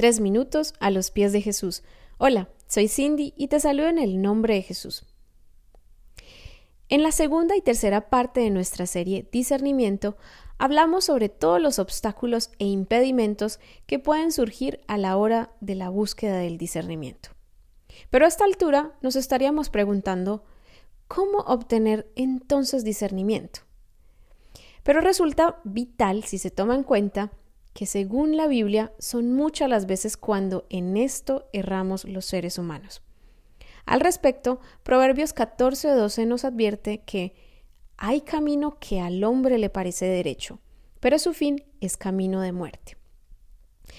Tres minutos a los pies de Jesús. Hola, soy Cindy y te saludo en el nombre de Jesús. En la segunda y tercera parte de nuestra serie Discernimiento, hablamos sobre todos los obstáculos e impedimentos que pueden surgir a la hora de la búsqueda del discernimiento. Pero a esta altura nos estaríamos preguntando, ¿cómo obtener entonces discernimiento? Pero resulta vital si se toma en cuenta que según la Biblia son muchas las veces cuando en esto erramos los seres humanos. Al respecto, Proverbios 14:12 nos advierte que hay camino que al hombre le parece derecho, pero su fin es camino de muerte.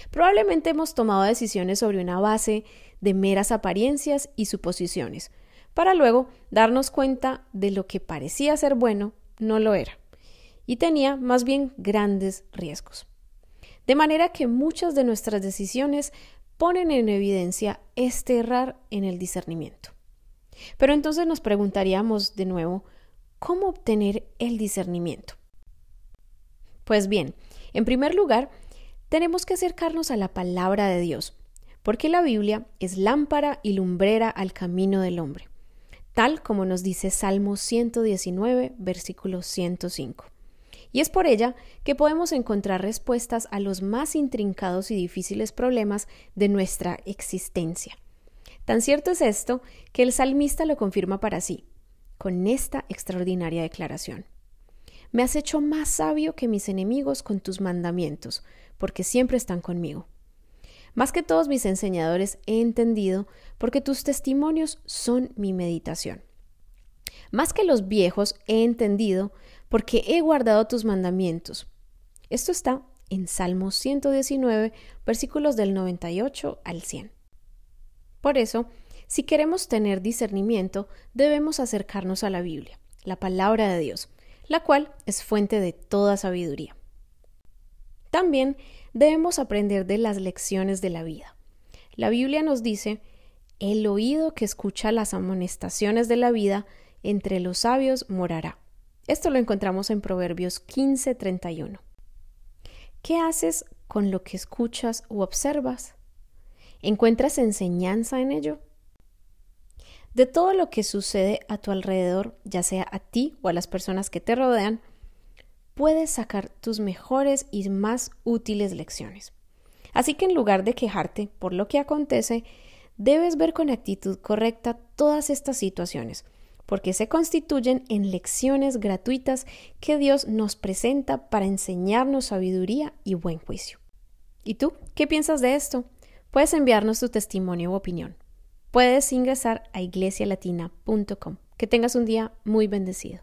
Probablemente hemos tomado decisiones sobre una base de meras apariencias y suposiciones, para luego darnos cuenta de lo que parecía ser bueno no lo era, y tenía más bien grandes riesgos. De manera que muchas de nuestras decisiones ponen en evidencia este errar en el discernimiento. Pero entonces nos preguntaríamos de nuevo, ¿cómo obtener el discernimiento? Pues bien, en primer lugar, tenemos que acercarnos a la palabra de Dios, porque la Biblia es lámpara y lumbrera al camino del hombre, tal como nos dice Salmo 119, versículo 105. Y es por ella que podemos encontrar respuestas a los más intrincados y difíciles problemas de nuestra existencia. Tan cierto es esto que el salmista lo confirma para sí, con esta extraordinaria declaración. Me has hecho más sabio que mis enemigos con tus mandamientos, porque siempre están conmigo. Más que todos mis enseñadores he entendido, porque tus testimonios son mi meditación. Más que los viejos he entendido, porque he guardado tus mandamientos. Esto está en Salmo 119, versículos del 98 al 100. Por eso, si queremos tener discernimiento, debemos acercarnos a la Biblia, la palabra de Dios, la cual es fuente de toda sabiduría. También debemos aprender de las lecciones de la vida. La Biblia nos dice, el oído que escucha las amonestaciones de la vida entre los sabios morará. Esto lo encontramos en Proverbios 15:31. ¿Qué haces con lo que escuchas o observas? ¿Encuentras enseñanza en ello? De todo lo que sucede a tu alrededor, ya sea a ti o a las personas que te rodean, puedes sacar tus mejores y más útiles lecciones. Así que en lugar de quejarte por lo que acontece, debes ver con actitud correcta todas estas situaciones porque se constituyen en lecciones gratuitas que Dios nos presenta para enseñarnos sabiduría y buen juicio. ¿Y tú qué piensas de esto? Puedes enviarnos tu testimonio u opinión. Puedes ingresar a iglesialatina.com. Que tengas un día muy bendecido.